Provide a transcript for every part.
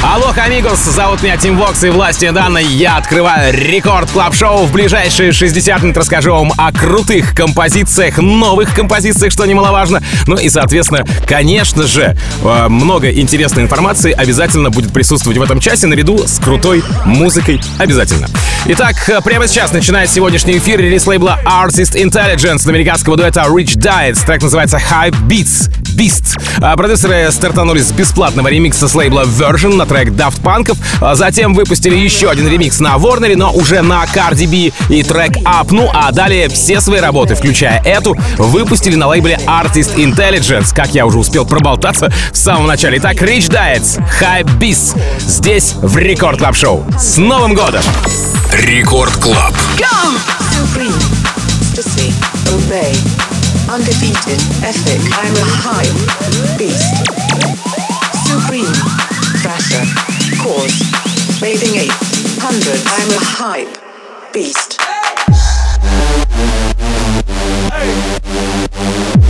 Алло, амигос, зовут меня Tim Vox и властью данной я открываю Record Club Show В ближайшие 60 минут расскажу вам о крутых композициях, новых композициях, что немаловажно. Ну и, соответственно, конечно же, э, много интересной информации обязательно будет присутствовать в этом часе наряду с крутой музыкой обязательно. Итак, э, прямо сейчас начинает сегодняшний эфир релиз лейбла Artist Intelligence американского дуэта Rich Diets. Трек называется Hype Beats. Beast. А продюсеры стартанули с бесплатного ремикса с лейбла Version на трек Daft Punk'ов. А затем выпустили еще один ремикс на Warner, но уже на Cardi B и трек Up. Ну а далее все свои работы, включая эту, выпустили на лейбле Artist Intelligence, как я уже успел проболтаться в самом начале. Итак, Rich Diets, Hype Beast. Здесь в Record Club Show. С Новым годом! Рекорд Клаб. Obey, Undefeated, Epic, I'm a hype, beast. Rating 800. I'm a hype beast. Hey. Hey.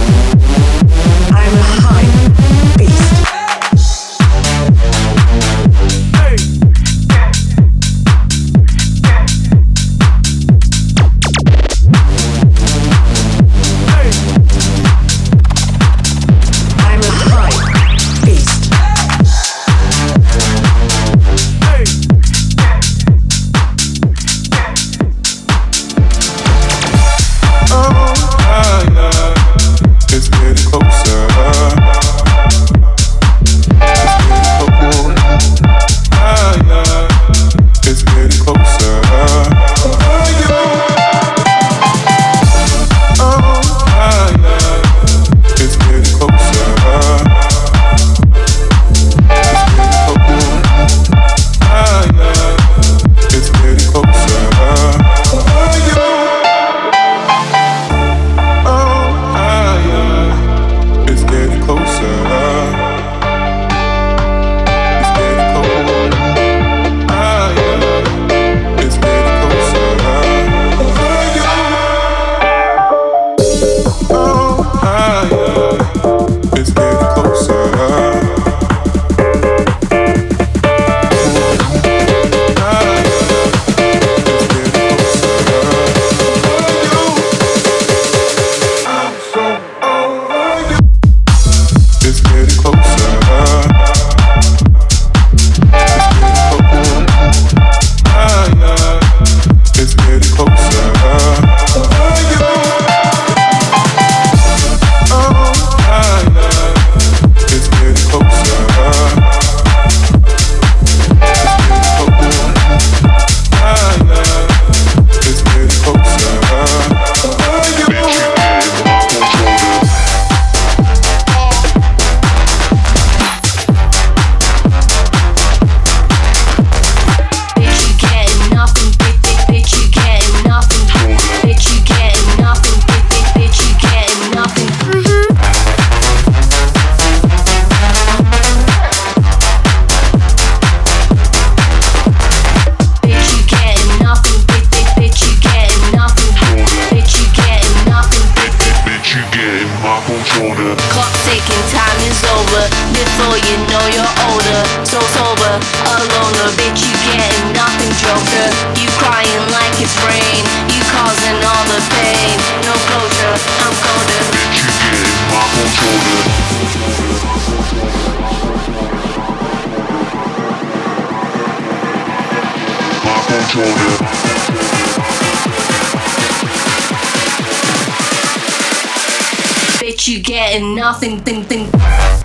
and nothing, thing, thing.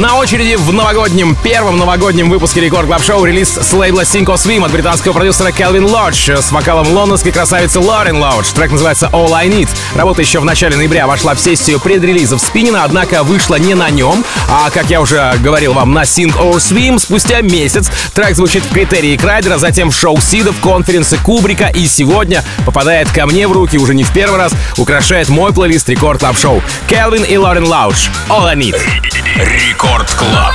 На очереди в новогоднем, первом новогоднем выпуске Record Club Show релиз с лейбла Sink or Swim от британского продюсера Келвин Лодж с вокалом лондонской красавицы Лорен Лодж. Трек называется All I Need. Работа еще в начале ноября вошла в сессию предрелизов Spinnin' а, однако вышла не на нем, а, как я уже говорил вам, на Sink or Swim. Спустя месяц трек звучит в Kryteria Крайдера, затем в шоу Сидов, конференции Кубрика и сегодня попадает ко мне в руки уже не в первый раз, украшает мой плейлист Record Club Show. Келвин и Лорен Лаудж. All I Need. Рекорд Клаб.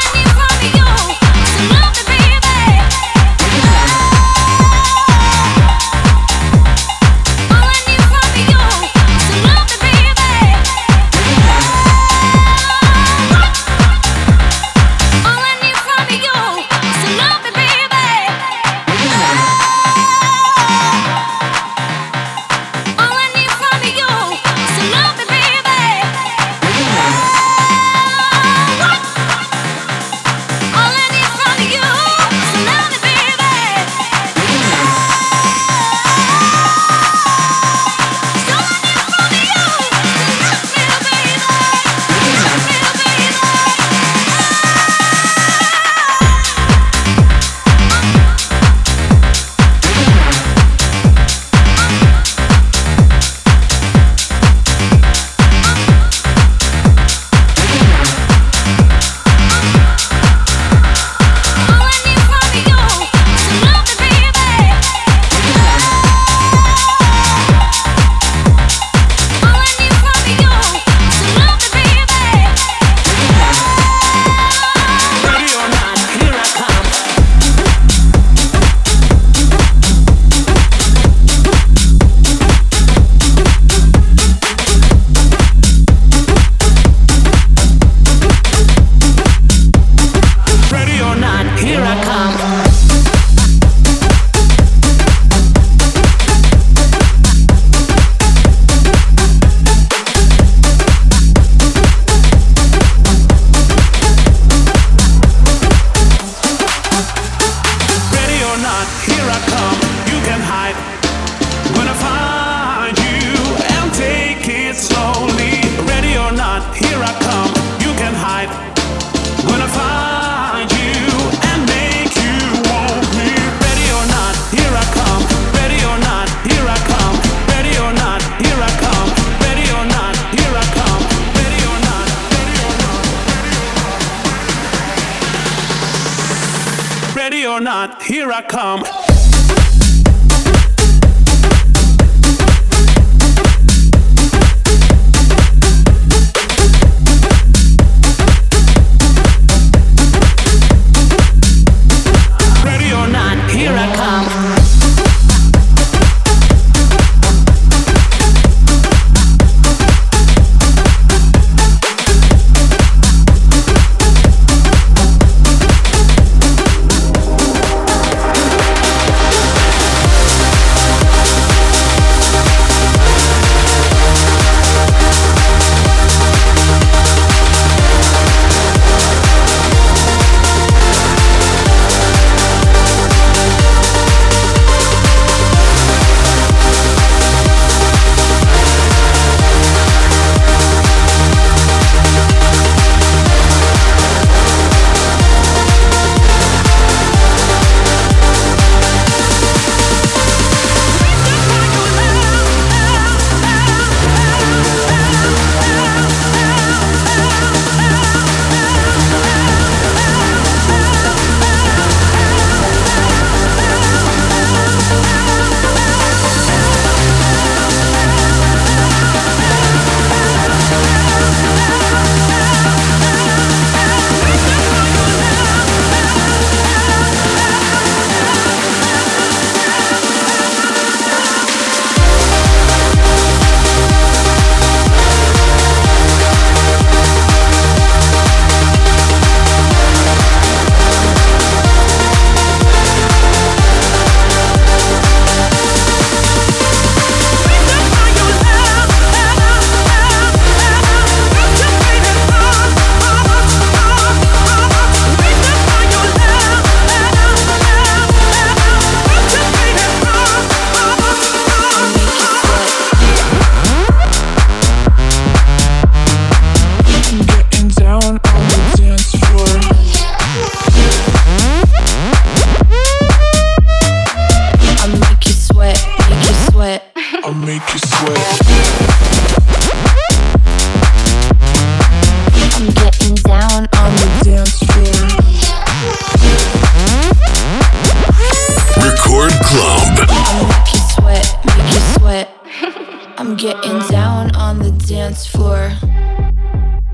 Dance floor.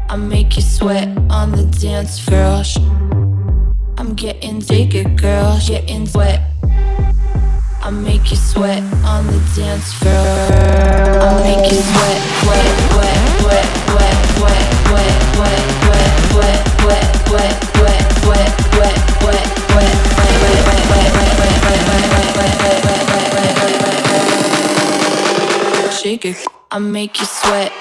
I make you sweat on the dance floor. I'm getting jiggy, girl, getting wet. I make you sweat on the dance floor. I make you sweat, wet, wet, wet, wet, wet, wet, wet, wet, wet, wet, wet, wet, wet, wet, wet, wet. Shake it, I make you sweat.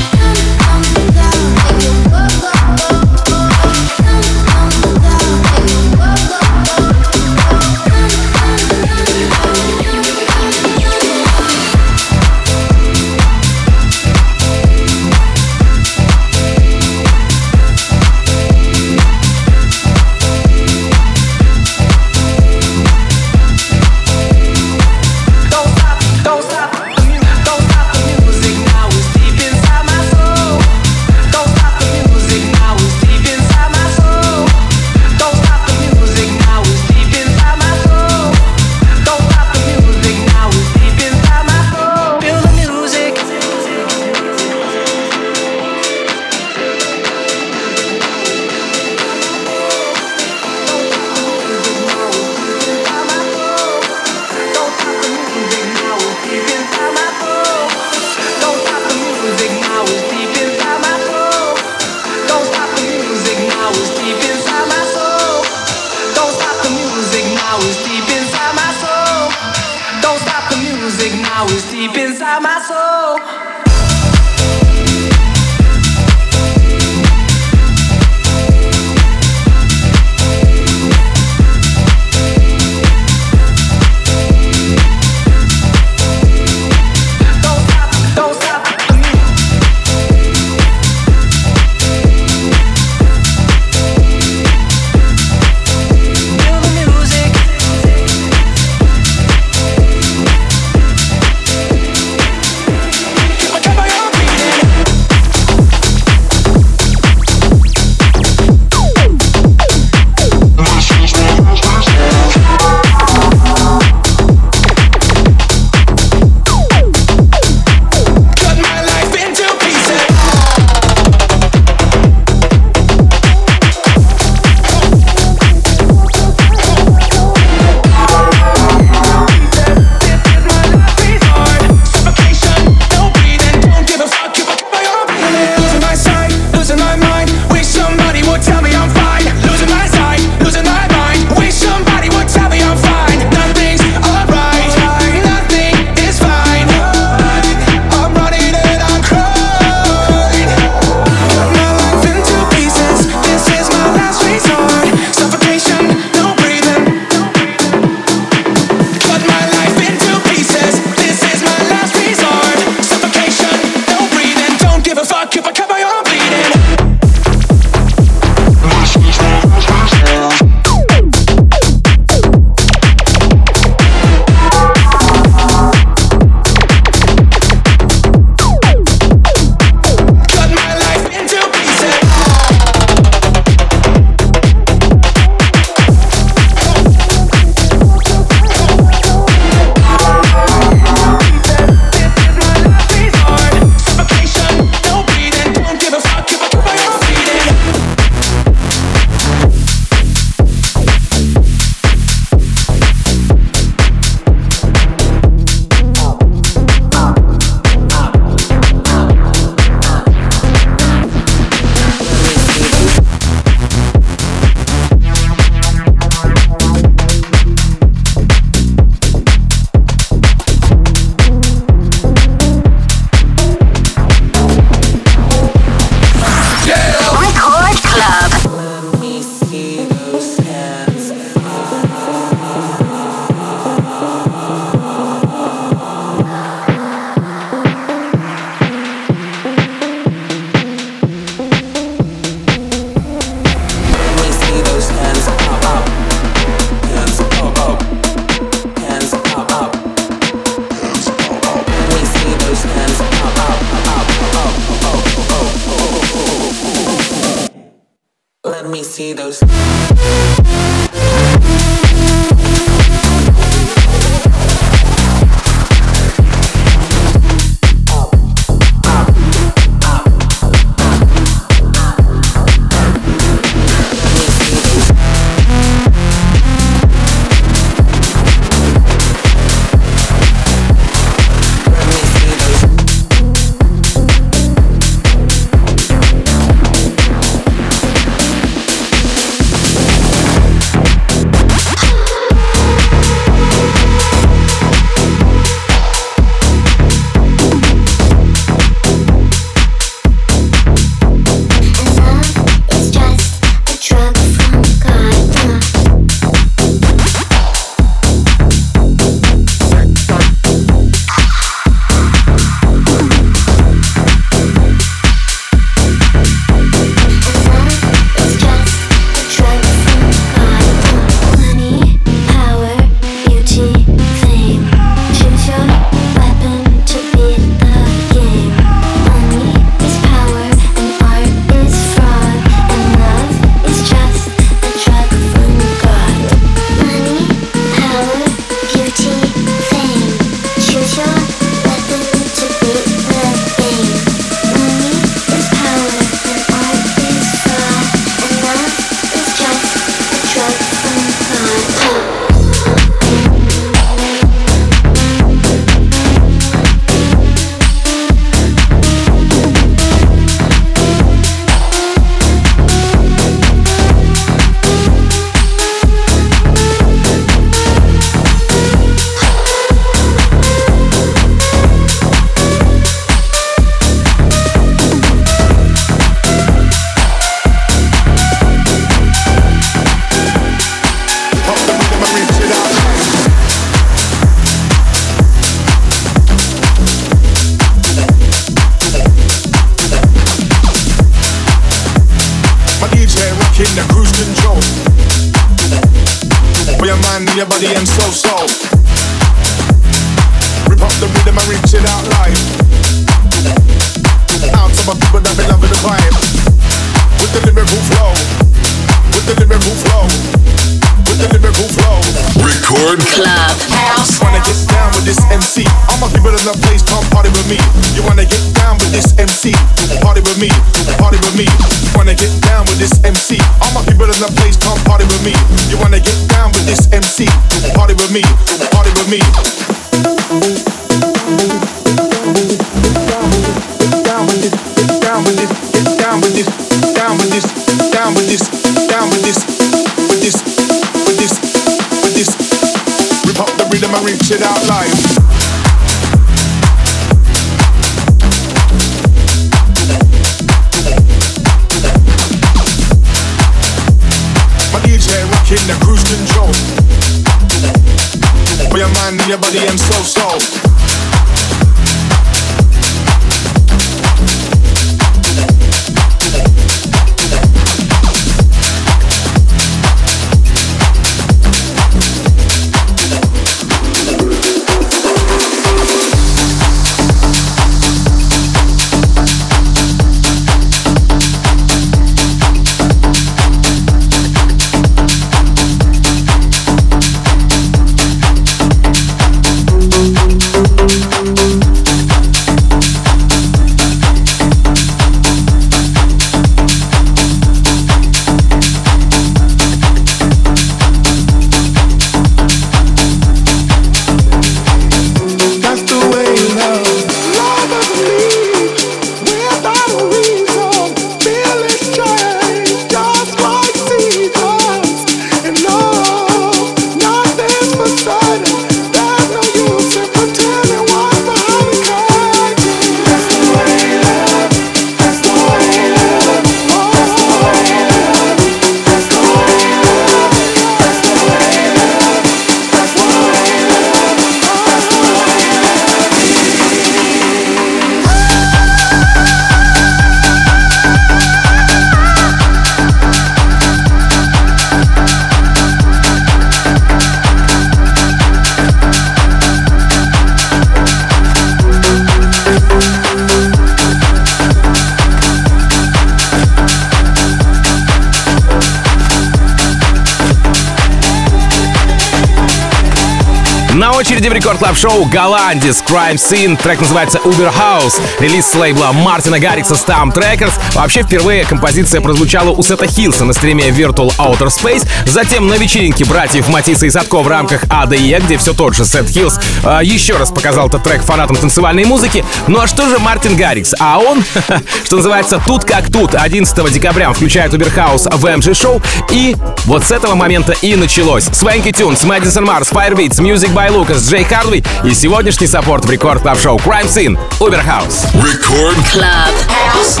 Record Club Show Голландец Crime Scene. Трек называется Uber House. Релиз с лейбла Мартина Гаррикса STMPD RCRDS. Вообще, впервые композиция прозвучала у Сета Хилса на стриме Virtual Outer Space. Затем на вечеринке братьев Матиса и Садко в рамках ADE, где все тот же Сет Хилс э, еще раз показал этот трек фанатам танцевальной музыки. Ну а что же Мартин Гаррикс? А он, что называется, тут как тут. 11 декабря включает Uber House в MG Show. И вот с этого момента и началось. Свенки Тюнс, Мэдисон Марс, Firebeats, Music by Lucas, Джей Хардвей и сегодняшний саппорт в рекорд клаб шоу Crime Scene Uber House. Record Club House.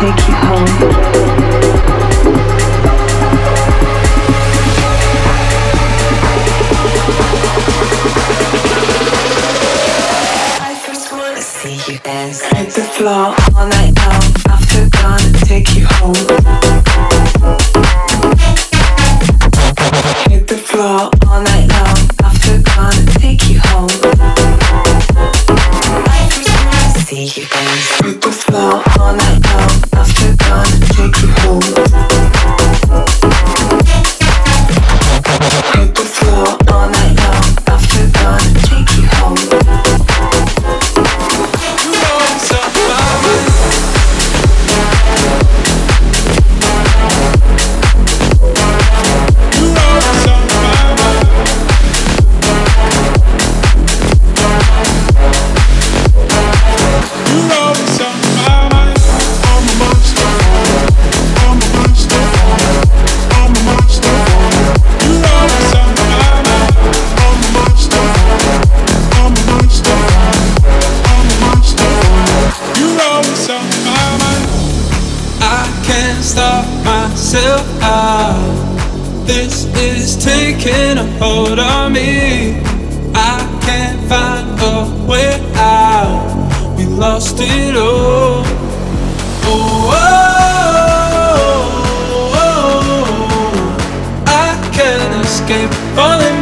Take you home Ah, this is taking a hold on me. I can't find a way out. We lost it all. Oh, oh, oh, oh I can't escape falling.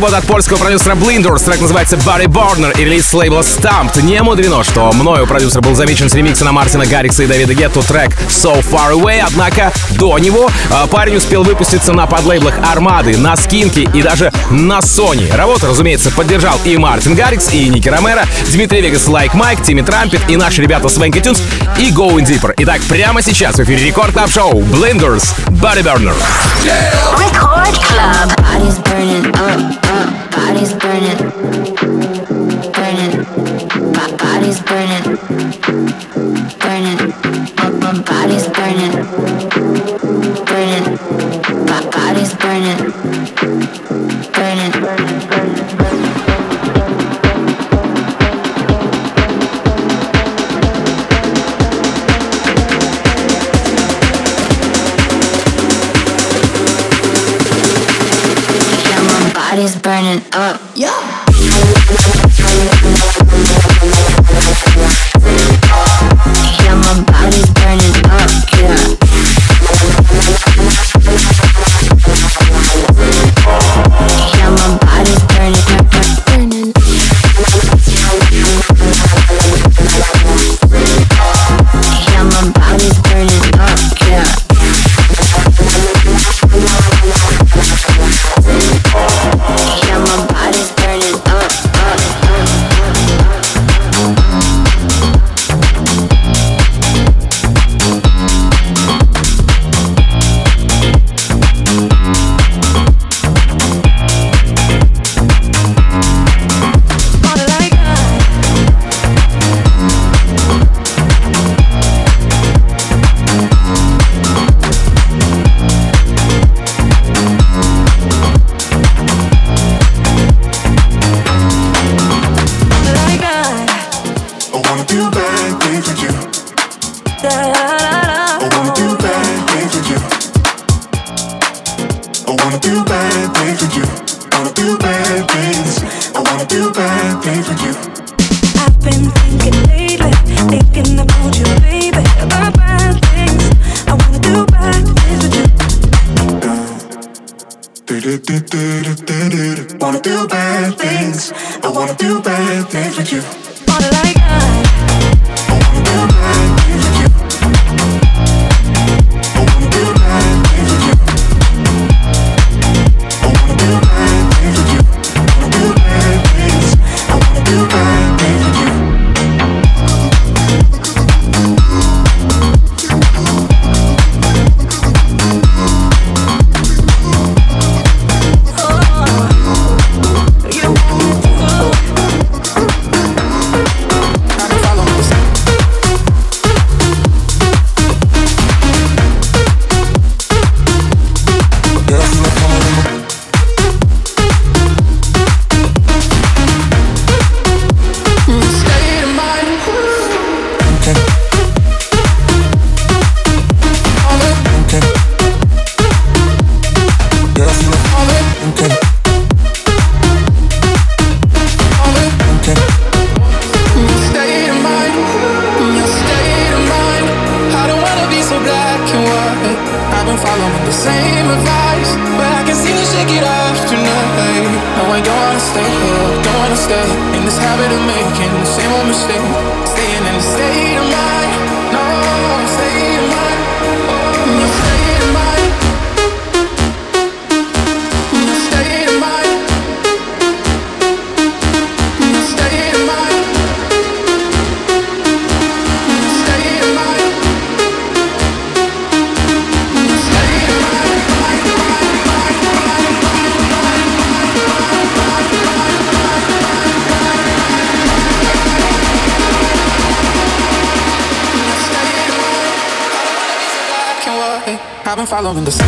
работа от Paul британского продюсера Blinders. Трек называется Barry Burner и релиз с лейбла STMPD. Не мудрено, что мною продюсер был замечен с ремикса на Мартина Гаррикса и Давида Гетто трек So Far Away, однако до него а, парень успел выпуститься на подлейблах Армады, на Skink е и даже на Sony. Работу, разумеется, поддержал и Мартин Гаррикс, и Ники Ромеро, Дмитрий Вегас, Like Mike, Тимми Трампет и наши ребята Swanky Tunes и Going Deeper. Итак, прямо сейчас в эфире Record Club Show Blinders Barry Burner. Yeah. Record Club. Body's burning up, up. body's burning, burning, my body's burning. loving the sun.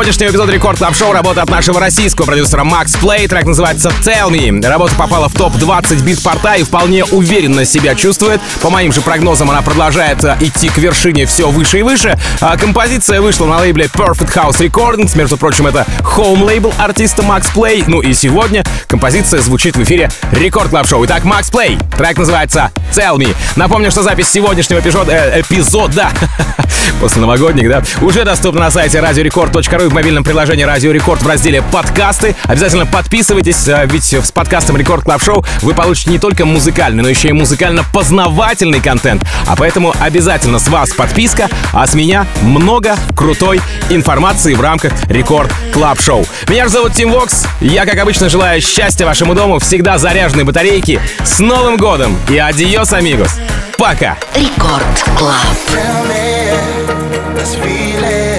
сегодняшнего эпизода Record Club Show работа от нашего российского продюсера Max Play. Трек называется Tell Me. Работа попала в топ-20 Beatport а и вполне уверенно себя чувствует. По моим же прогнозам, она продолжает э, идти к вершине все выше и выше. А композиция вышла на лейбле Perfect House Recordings. Между прочим, это home лейбл артиста Max Play. Ну и сегодня композиция звучит в эфире Record Club Show. Итак, Max Play. Трек называется Tell Me. Напомню, что запись сегодняшнего эпизода, э, эпизода после новогодних, да, уже доступна на сайте radiorecord.ru в мобильном приложении Радио Рекорд в разделе подкасты. Обязательно подписывайтесь, э, ведь с подкастом Record Club Show вы получите не только музыкальный, но еще и музыкально-познавательный контент. А поэтому обязательно с вас подписка, а с меня много крутой информации в рамках Record Club Show. Меня же зовут Тим Вокс. Я, как обычно, желаю счастья вашему дому, всегда заряженной батарейки. С Новым годом и adios, amigos. Пока! Рекорд Клаб. Let's feel it.